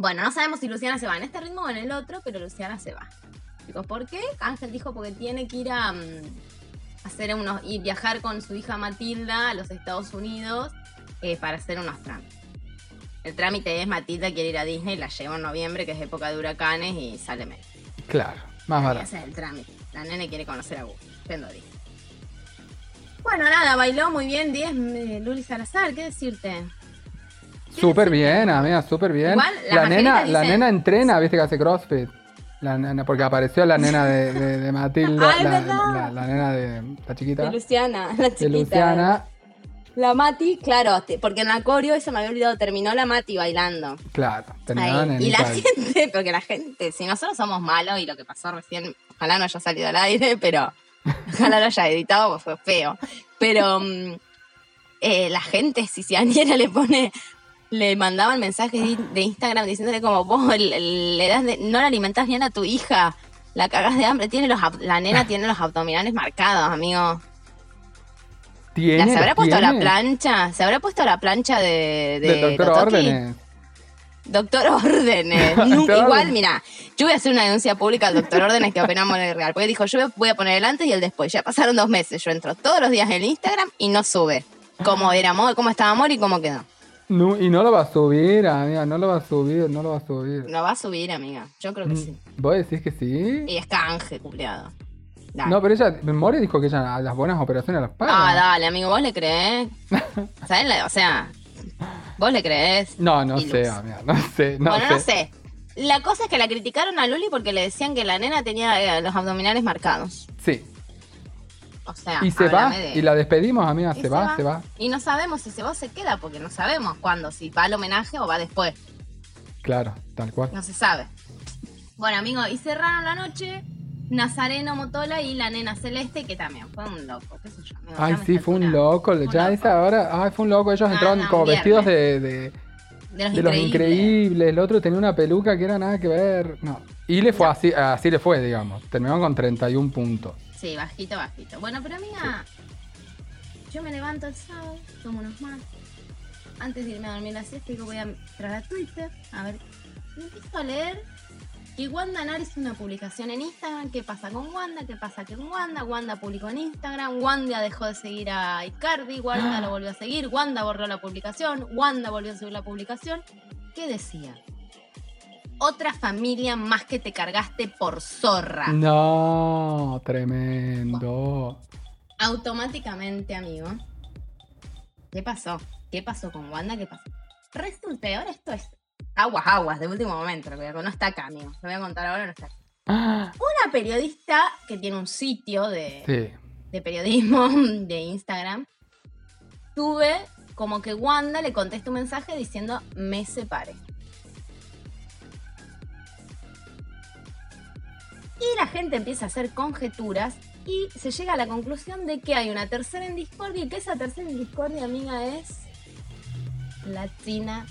Bueno, no sabemos si Luciana se va en este ritmo o en el otro, pero Luciana se va. Chicos, ¿por qué? Ángel dijo porque tiene que ir a mm, hacer unos. y viajar con su hija Matilda a los Estados Unidos eh, para hacer unos trámites. El trámite es Matilda quiere ir a Disney, la lleva en noviembre, que es época de huracanes, y sale menos. Claro, más barato. Ese es el trámite. La nene quiere conocer a Gus. Yendo a Disney. Bueno, nada, bailó muy bien 10 eh, Luli Salazar, ¿qué decirte? ¿Qué Súper bien, amiga, súper bien. Igual, la nena, la dicen- nena entrena, viste que hace CrossFit. La nena, porque apareció la nena de, de, de Matilda, Ah, la, la- la nena de la chiquita, De Luciana, la chiquita. de Luciana. La Mati, claro, te- porque en la coreo, eso me había olvidado, terminó la Mati bailando. Claro, en Y la gente, porque la gente, si nosotros somos malos y lo que pasó recién, ojalá no haya salido al aire, pero ojalá lo haya editado, porque fue feo. Pero mm, eh, la gente, si si Daniela le pone, le mandaban mensajes de, Instagram diciéndole como vos le das de- no la alimentás bien a tu hija, la cagás de hambre, tiene los la nena tiene los abdominales marcados, amigo. ¿Tiene? ¿La, ¿Se habrá ¿Los puesto la plancha? ¿Se habrá puesto la plancha de, de doctor Totoki? Órdenes. Doctor Órdenes. Nunca, igual, mira, yo voy a hacer una denuncia pública al doctor Órdenes que opinamos en el real. Porque dijo, yo voy a poner el antes y el después. Ya pasaron dos meses. Yo entro todos los días en Instagram y no sube. Cómo era amor, cómo estaba amor y cómo quedó. No, y no lo va a subir, amiga, no lo va a subir, no lo va a subir. Lo va a subir, amiga. Yo creo que sí. ¿Vos decís que sí? Y es canje, culiado. Dale. No, pero ella, More dijo que ella a las buenas operaciones las paga. ah, dale, amigo, ¿vos le creés? ¿Sabes? la- O sea, ¿vos le creés? No, no sé, amiga, no sé, no bueno, sé. no sé. La cosa es que la criticaron a Luli porque le decían que la nena tenía eh, los abdominales marcados. Sí. O sea, Y se va, de- y la despedimos, amiga, Y se, va, se va. Y no sabemos si se va o se queda, porque no sabemos cuándo, si va al homenaje o va después. Claro, tal cual. No se sabe. Bueno, amigo, y cerraron la noche Nazareno Motola y la nena Celeste, que también fue un loco, qué sé yo. amigo, Ay, sí, fue un loco. Un Ya loco. esa hora, ay, fue un loco. Ellos Ah, entraron no, como vestidos de, de, De los de los increíbles. El otro tenía una peluca que era nada que ver. No. Y le fue así, así le fue, digamos. Terminó con 31 puntos. Sí, bajito, bajito. Bueno, pero amiga, yo me levanto el sábado, tomo unos más. Antes de irme a dormir la siesta, digo, voy a entrar a Twitter, a ver. Y empiezo a leer que Wanda hizo una publicación en Instagram. ¿Qué pasa con Wanda? ¿Qué pasa con Wanda? Wanda publicó en Instagram. Wanda dejó de seguir a Icardi. Wanda lo volvió a seguir. Wanda borró la publicación. Wanda volvió a subir la publicación. ¿Qué decía? Otra familia más que te cargaste por zorra. No, tremendo. automáticamente, amigo. ¿Qué pasó? ¿Qué pasó con Wanda? ¿Qué pasó? Resulta, ahora esto es aguas, aguas, de último momento. No está acá, amigo. Lo voy a contar ahora, no está acá. Ah, Una periodista que tiene un sitio de, Sí. de periodismo de Instagram, tuve como que Wanda le contesta un mensaje diciendo me separe. Y la gente empieza a hacer conjeturas y se llega a la conclusión de que hay una tercera en discordia y que esa tercera en discordia, amiga, es la China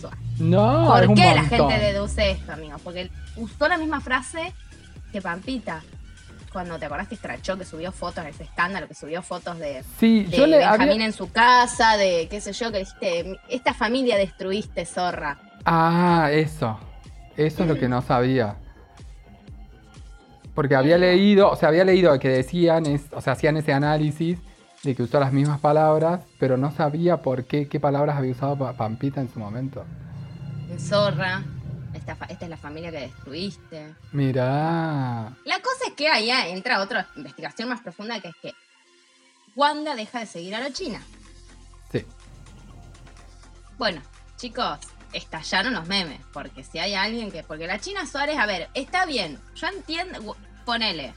Suárez. No, ¿Por qué la gente deduce esto, amigo? Porque usó la misma frase que Pampita. Cuando te acordás que escrachó, que subió fotos de ese escándalo, que subió fotos de, Sí, de yo le Benjamín había... en su casa, de qué sé yo, que dijiste, esta familia destruiste, zorra. Ah, eso. Eso es lo que no sabía. Porque había leído, o sea, había leído que decían, es, o sea, hacían ese análisis de que usó las mismas palabras, pero no sabía por qué, qué palabras había usado Pa- Pampita en su momento. Zorra, esta, es la familia que destruiste. Mirá. La cosa es que ahí entra otra investigación más profunda, que es que Wanda deja de seguir a la China. Sí. Bueno, chicos, estallaron los memes, porque si hay alguien que... Porque la China Suárez, a ver, está bien, yo entiendo, ponele.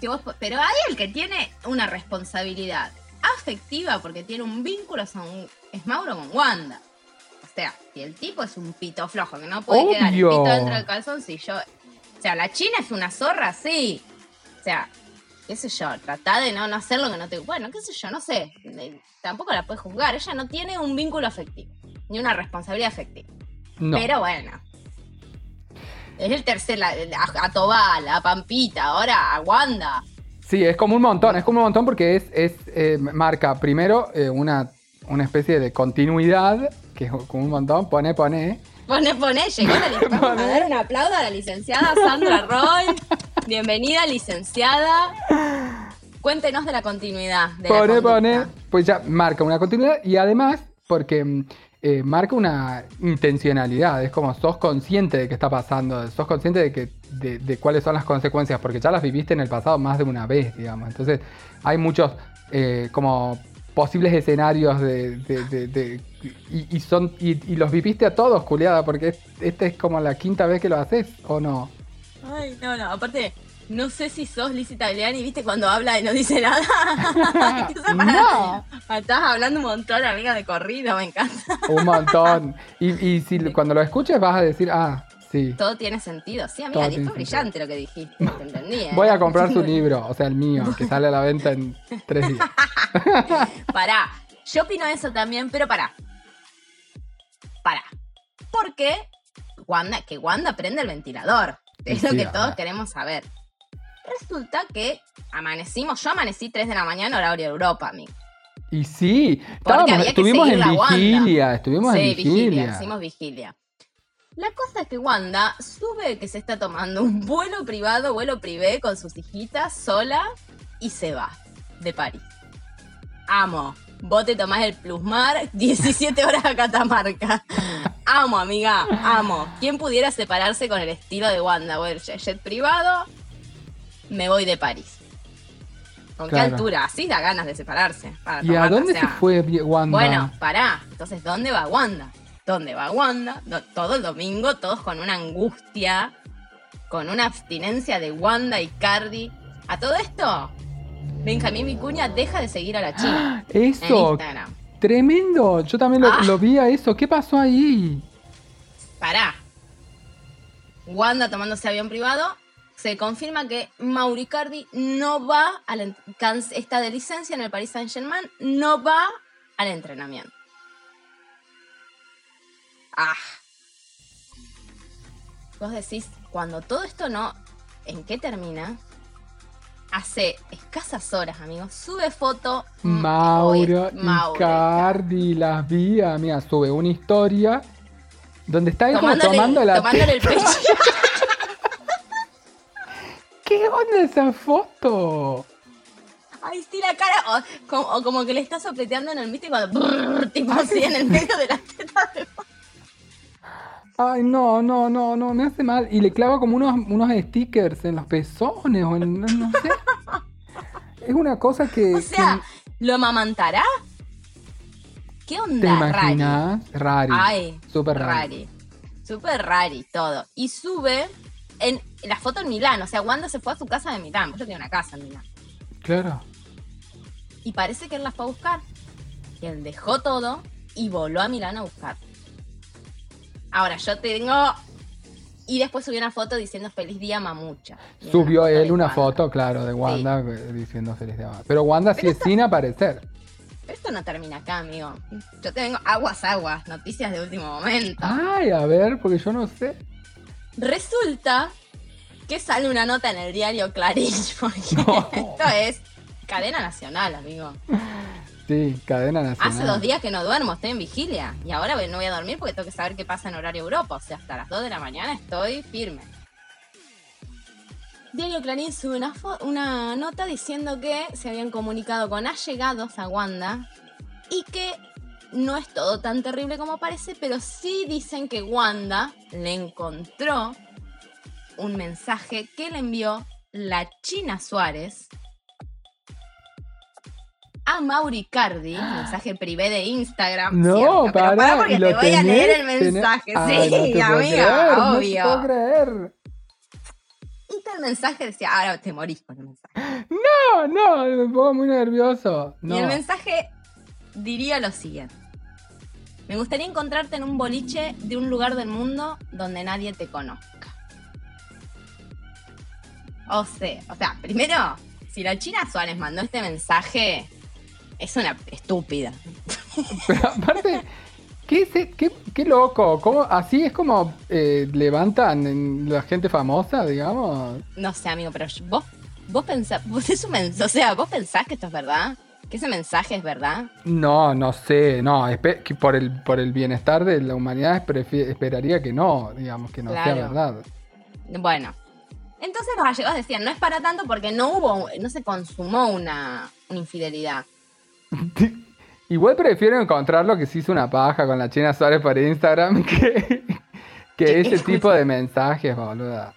que vos po- pero hay el que tiene una responsabilidad afectiva porque tiene un vínculo, son, es Mauro con Wanda. O sea, si el tipo es un pito flojo, que no puede quedar el pito dentro del calzoncillo. O sea, la China es una zorra, sí. O sea, qué sé yo, trata de no, no hacer lo que no te... Bueno, qué sé yo, no sé. Tampoco la puedes juzgar. Ella no tiene un vínculo afectivo, ni una responsabilidad afectiva. No. Pero bueno. Es el tercer, la- a, a Tobal, a Pampita, ahora a Wanda. Sí, es como un montón, es como un montón porque es, es eh, marca primero eh, una, una especie de continuidad, que es como un montón, pone, pone. Pone, pone, llegó la licenciada. Vamos a dar un aplauso a la licenciada Sandra Roy. Bienvenida, licenciada. Cuéntenos de la continuidad. De Pone, pone, pues ya marca una continuidad y además porque mm, eh, marca una intencionalidad, es como sos consciente de que está pasando, sos consciente de, que, de, cuáles son las consecuencias, porque ya las viviste en el pasado más de una vez, digamos. Entonces hay muchos eh, como posibles escenarios de... y, son y, y los viviste a todos, culiada, porque es- esta es como la quinta vez que lo haces, ¿o no? Ay, no, no, aparte no sé si sos Lizzie Tagliani, ¿viste? Cuando habla y no dice nada. No. Estás hablando un montón, amiga, de corrido, me encanta. Un montón. Y, y si cuando lo escuches vas a decir, ah, sí. Todo tiene sentido. Sí, amiga, tiene fue brillante lo que dijiste, te entendí. ¿eh? Voy a comprar su libro, o sea, el mío, que sale a la venta en tres días. Pará, yo opino eso también, pero pará. Pará. Porque Wanda, que Wanda prende el ventilador. Es Sí, lo que todos queremos saber. Resulta que amanecimos, yo amanecí 3 de la mañana, horario Europa, amigo. Y sí, estábamos, estuvimos en vigilia, estuvimos Sí, en vigilia. vigilia, hicimos vigilia. La cosa es que Wanda sube que se está tomando un vuelo privado, vuelo privé con sus hijitas sola y se va de París. Amo. Vos te tomás el Plusmar 17 horas a Catamarca. Amo, amiga, amo. ¿Quién pudiera separarse con el estilo de Wanda? Jet, jet privado, me voy de París. ¿Con Claro. qué altura? Así da ganas de separarse. para ¿Y a dónde o sea, se fue Wanda? bueno, pará. Entonces, ¿dónde va Wanda? ¿Dónde va Wanda? Do- todo el domingo, todos con una angustia, con una abstinencia de Wanda y Cardi. A todo esto, Benjamín Vicuña deja de seguir a la China en Eso, Instagram. tremendo. Yo también lo, Ah. lo vi a eso. ¿Qué pasó ahí? Pará. Wanda tomándose avión privado. Se confirma que Mauri Cardi no va al está de licencia en el Paris Saint Germain, no va al entrenamiento. Ah. Vos decís, cuando todo esto no, ¿en qué termina? Hace escasas horas, amigos, sube foto mm, Mauro hoy- Mauro. Icardi, las vi, mira, sube una historia donde está como Tomándole, tomando la tomándole el pecho. ¿Qué onda esa foto? Ay, sí, la cara. O como, o como que le está sopleteando en el cuando. brrr, tipo así en el medio de la teta. de- Ay, no, no, no, no, me hace mal. Y le clava como unos, unos stickers en los pezones o en, no, sé. Es una cosa que... O sea, que- ¿lo amamantará? ¿Qué ¿Te onda? Rari. imaginas? Rari. Ay, Súper rari. rari. Súper rari todo. Y sube en la foto en Milán. O sea, Wanda se fue a su casa de Milán. Yo tengo una casa en Milán. Claro. Y parece que él la fue a buscar. Y él dejó todo y voló a Milán a buscar. Ahora, yo tengo. Y después subió una foto diciendo feliz día mamucha. Subió él una Wanda. foto, claro, de Wanda eh, diciendo feliz de Wanda. Pero Wanda sí es sin aparecer. Pero esto no termina acá, amigo. Yo tengo aguas, aguas, noticias de último momento. Ay, a ver, porque yo no sé. Resulta que sale una nota en el diario Clarín, porque No. esto es cadena nacional, amigo. Sí, cadena nacional. Hace dos días que no duermo, estoy en vigilia. Y ahora no voy a dormir porque tengo que saber qué pasa en horario Europa. O sea, hasta las 2 de la mañana estoy firme. Diario Clarín sube una, una nota diciendo que se habían comunicado con allegados a Wanda y que no es todo tan terrible como parece, pero sí dicen que Wanda le encontró un mensaje que le envió la China Suárez a Mauri Cardi, mensaje privé de Instagram. No, cierto, pero pará porque te voy a leer el tenés- mensaje. No sí, amiga, creer, No obvio. puedo creer. y tal mensaje decía, ahora te morís con el mensaje. No, no, me pongo muy nervioso. No. Y el mensaje diría lo siguiente. Me gustaría encontrarte en un boliche de un lugar del mundo donde nadie te conozca. O sea, o sea, primero, si la China Suárez mandó este mensaje, es una estúpida. Pero aparte, ¿qué, es- qué, qué loco? ¿Cómo, así es como eh, levantan en la gente famosa, digamos. No sé, amigo, pero vos, vos pensás, vos es un o sea, vos pensás que esto es verdad, que ese mensaje es verdad. No, no sé, no, que por el, por el bienestar de la humanidad esperaría que no, digamos, que no sea verdad. Bueno, entonces los allegados decían, no es para tanto porque no hubo, no se consumó una, una infidelidad. Igual prefiero encontrarlo que se hizo una paja con la China Suárez por Instagram que, que ese tipo de mensajes, boluda.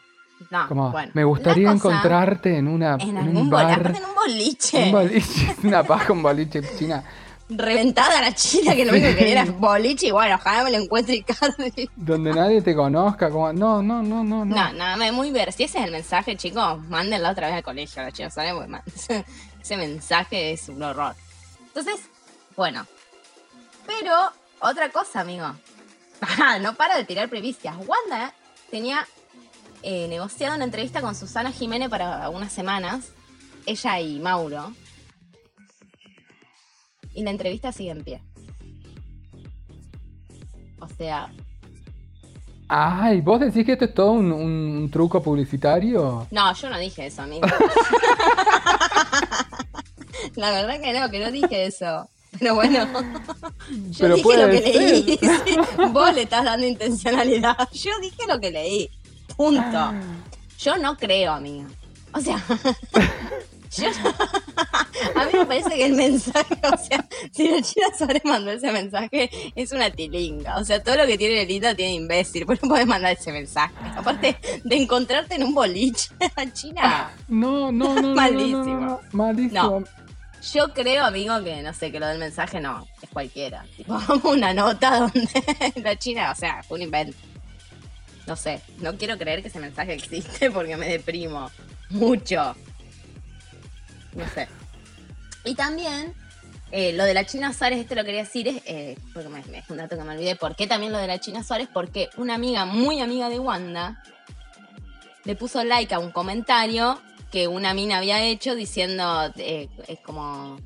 No, Como, bueno. me gustaría encontrarte en una en en algún un boliche, bar. aparte en un boliche. Un boliche, una paja, un boliche china. reventada la china que lo único que quería era boliche y bueno, ojalá me lo encuentre Icardi. Donde nadie te conozca, como, no, no, no, no, no. No, nada, me- muy ver. Si ese es el mensaje, chicos, mándenla otra vez al colegio, ¿saben? Porque, man, ese, mensaje es un horror. Entonces, bueno. Pero, otra cosa, amigo. Ajá, no para de tirar primicias. Wanda tenía eh, negociado una entrevista con Susana Jiménez para unas semanas. Ella y Mauro. Y la entrevista sigue en pie. O sea, Ay, ¿vos decís que esto es todo un, un truco publicitario? No, yo no dije eso, amigo. La verdad que no, que no dije eso. Pero bueno, yo Pero dije lo que ser. leí. Vos le estás dando intencionalidad. Yo dije lo que leí. Punto. Yo no creo, amiga. O sea, yo a mí me parece que el mensaje, o sea, si la China Suárez mandó ese mensaje, es una tilinga. O sea, todo lo que tiene Lelita tiene imbécil. ¿Por qué no podés mandar ese mensaje? Aparte de encontrarte en un boliche, China. No, no, no, no, no, no, Malísimo. no, malísimo. Yo creo, amigo, que no sé, que lo del mensaje no, es cualquiera. Tipo, vamos a una nota donde la China, o sea, fue un invento. No sé, no quiero creer que ese mensaje existe porque me deprimo mucho. No sé. Y también, eh, lo de la China Suárez, esto lo quería decir, es, eh, porque es un dato que me olvidé. ¿Por qué también lo de la China Suárez? Porque una amiga muy amiga de Wanda le puso like a un comentario que una mina había hecho diciendo, eh, es como,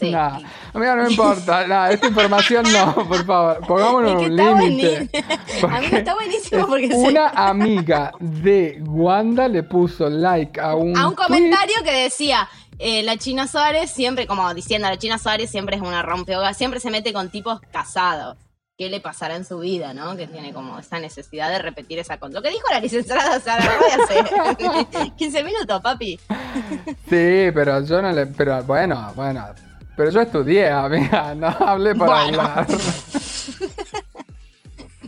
eh, no amiga, no me importa. Esta información no, por favor. Pongámonos un límite. buenísimo. Amigo, está buenísimo porque se- Una amiga de Wanda le puso like a un, a un tweet. comentario que decía eh, la China Suárez siempre como diciendo la China Suárez siempre es una rompehoga siempre se mete con tipos casados qué le pasará en su vida no que tiene como esa necesidad de repetir esa cosa lo que dijo la licenciada Sara hace 15 minutos papi Sí, pero yo no le. Pero bueno, bueno. Pero yo estudié, amiga. No hablé por Bueno. hablar.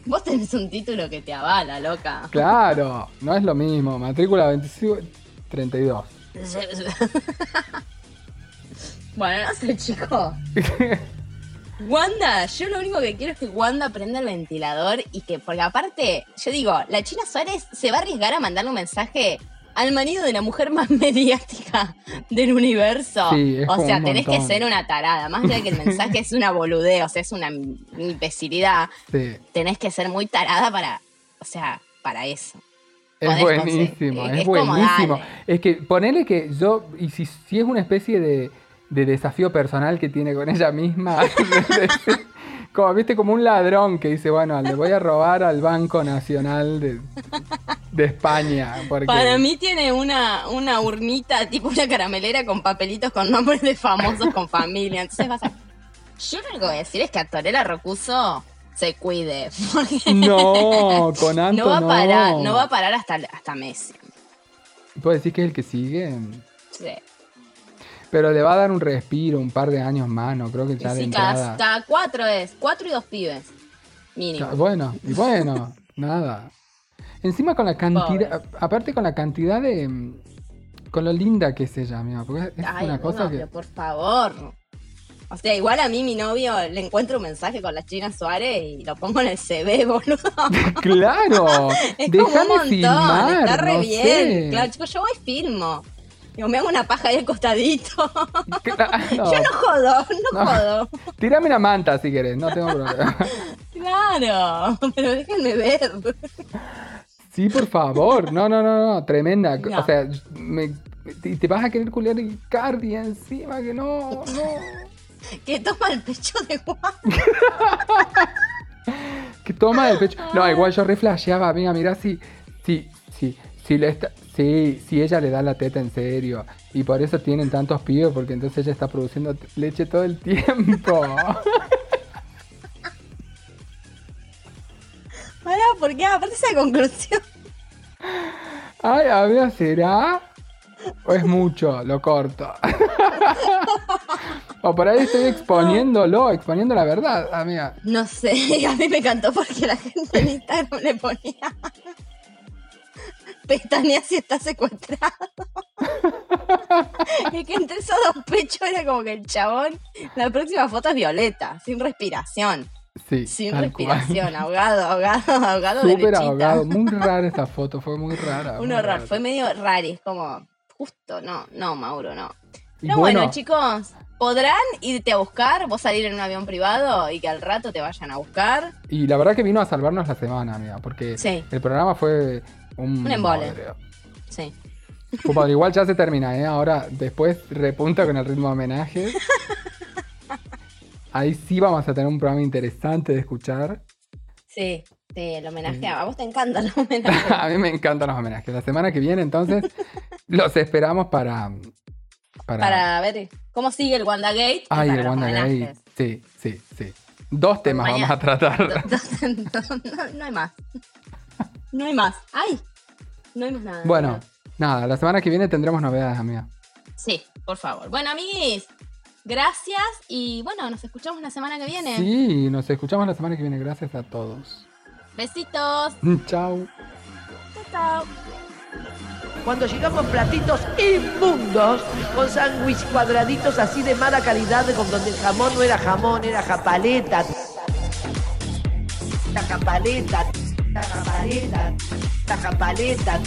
vos tenés un título que te avala loca Claro, no es lo mismo. Matrícula 25, 32. bueno no sé chico Wanda, yo lo único que quiero es que Wanda prenda el ventilador y que, porque aparte, yo digo, la China Suárez se va a arriesgar a mandarle un mensaje al marido de la mujer más mediática del universo. Sí, es o sea, tenés que ser una tarada. Más allá de que el mensaje es una boludez, o sea, es una imbecilidad, Sí. tenés que ser muy tarada para, o sea, para eso. Es buenísimo, conseguir- es, es buenísimo. Es que ponele que yo, y si, si es una especie de, de desafío personal que tiene con ella misma, como viste, como un ladrón que dice, bueno, le voy a robar al Banco Nacional de, de España. Porque... Para mí tiene una, una urnita, tipo una caramelera con papelitos con nombres de famosos con familia. Entonces vas a... Yo lo único que voy a decir es que a Torela Rocuso se cuide. Porque No, con Anto no va a parar, no va a parar hasta, hasta Messi. ¿Puedes decir que es el que sigue? Sí. Pero le va a dar un respiro, un par de años más, no creo que ya de sí, cada, entrada. cada cuatro es, cuatro y dos pibes. Mínimo. Bueno, y bueno, nada. Encima con la cantidad, aparte con la cantidad de... mm, Con lo linda que es ella, amiga, porque es Ay, una no, cosa que... pero por favor. O sea, igual a mí mi novio le encuentro un mensaje con la China Suárez y lo pongo en el CV, boludo. ¡Claro! Es como un montón, filmar, está re no bien. sé. Claro, chicos, yo voy y filmo. Digo, me hago una paja ahí al costadito. Yo no jodo, no, No. jodo. Tírame una manta si querés, no tengo problema. Claro, pero déjenme ver. Sí, por favor. No, no, no, no. Tremenda. No. O sea, me- te, te vas a querer culiar Icardi encima, que no, no. Que toma el pecho de Juan. Que toma el pecho. No, igual yo reflasheaba, amiga, mira si, si, si, si le está, sí, si ella le da la teta en serio. Y por eso tienen tantos pibes, porque entonces ella está produciendo leche todo el tiempo. Pará, porque aparte esa conclusión. Ay, amiga, ¿será? ¿O es mucho? Lo corto. o por ahí estoy exponiéndolo, exponiendo la verdad, amiga. No sé, a mí me encantó porque la gente en Instagram le ponía. Pestañea si está secuestrado. es que entre esos dos pechos era como que el chabón, la próxima foto es violeta, sin respiración. Sí, Sin cual. respiración, ahogado, ahogado, ahogado. Súper derechita. ahogado. Muy rara esa foto, fue muy rara. Un muy horror, rara. fue medio raro, es como, justo, no, no, Mauro, no. Y Pero bueno, chicos, ¿podrán irte a buscar? Vos salir en un avión privado y que al rato te vayan a buscar. Y la verdad que vino a salvarnos la semana, amiga, porque Sí. el programa fue un, Un embole. Sí. Igual ya se termina, ¿eh? Ahora después repunta con el ritmo de homenaje. Ahí sí vamos a tener un programa interesante de escuchar. Sí, sí, el homenaje. A vos te encantan los homenajes. a mí me encantan los homenajes. La semana que viene, entonces, los esperamos para. Para. Para ver cómo sigue el WandaGate. Ay, el WandaGate. Sí, sí, sí. Dos temas Mañana- vamos a tratar. no, no hay más. No hay más. ¡Ay! No hay más nada. Bueno, nada, la semana que viene tendremos novedades, amiga. Sí, por favor. Bueno, amiguis, gracias y bueno, nos escuchamos la semana que viene. Sí, nos escuchamos la semana que viene. Gracias a todos. Besitos. Chao. Chao, chao. Cuando llegamos platitos inmundos, con sándwich cuadraditos así de mala calidad, con donde el jamón no era jamón, era japaleta. La japaleta, Takabalidad. Takabalidad.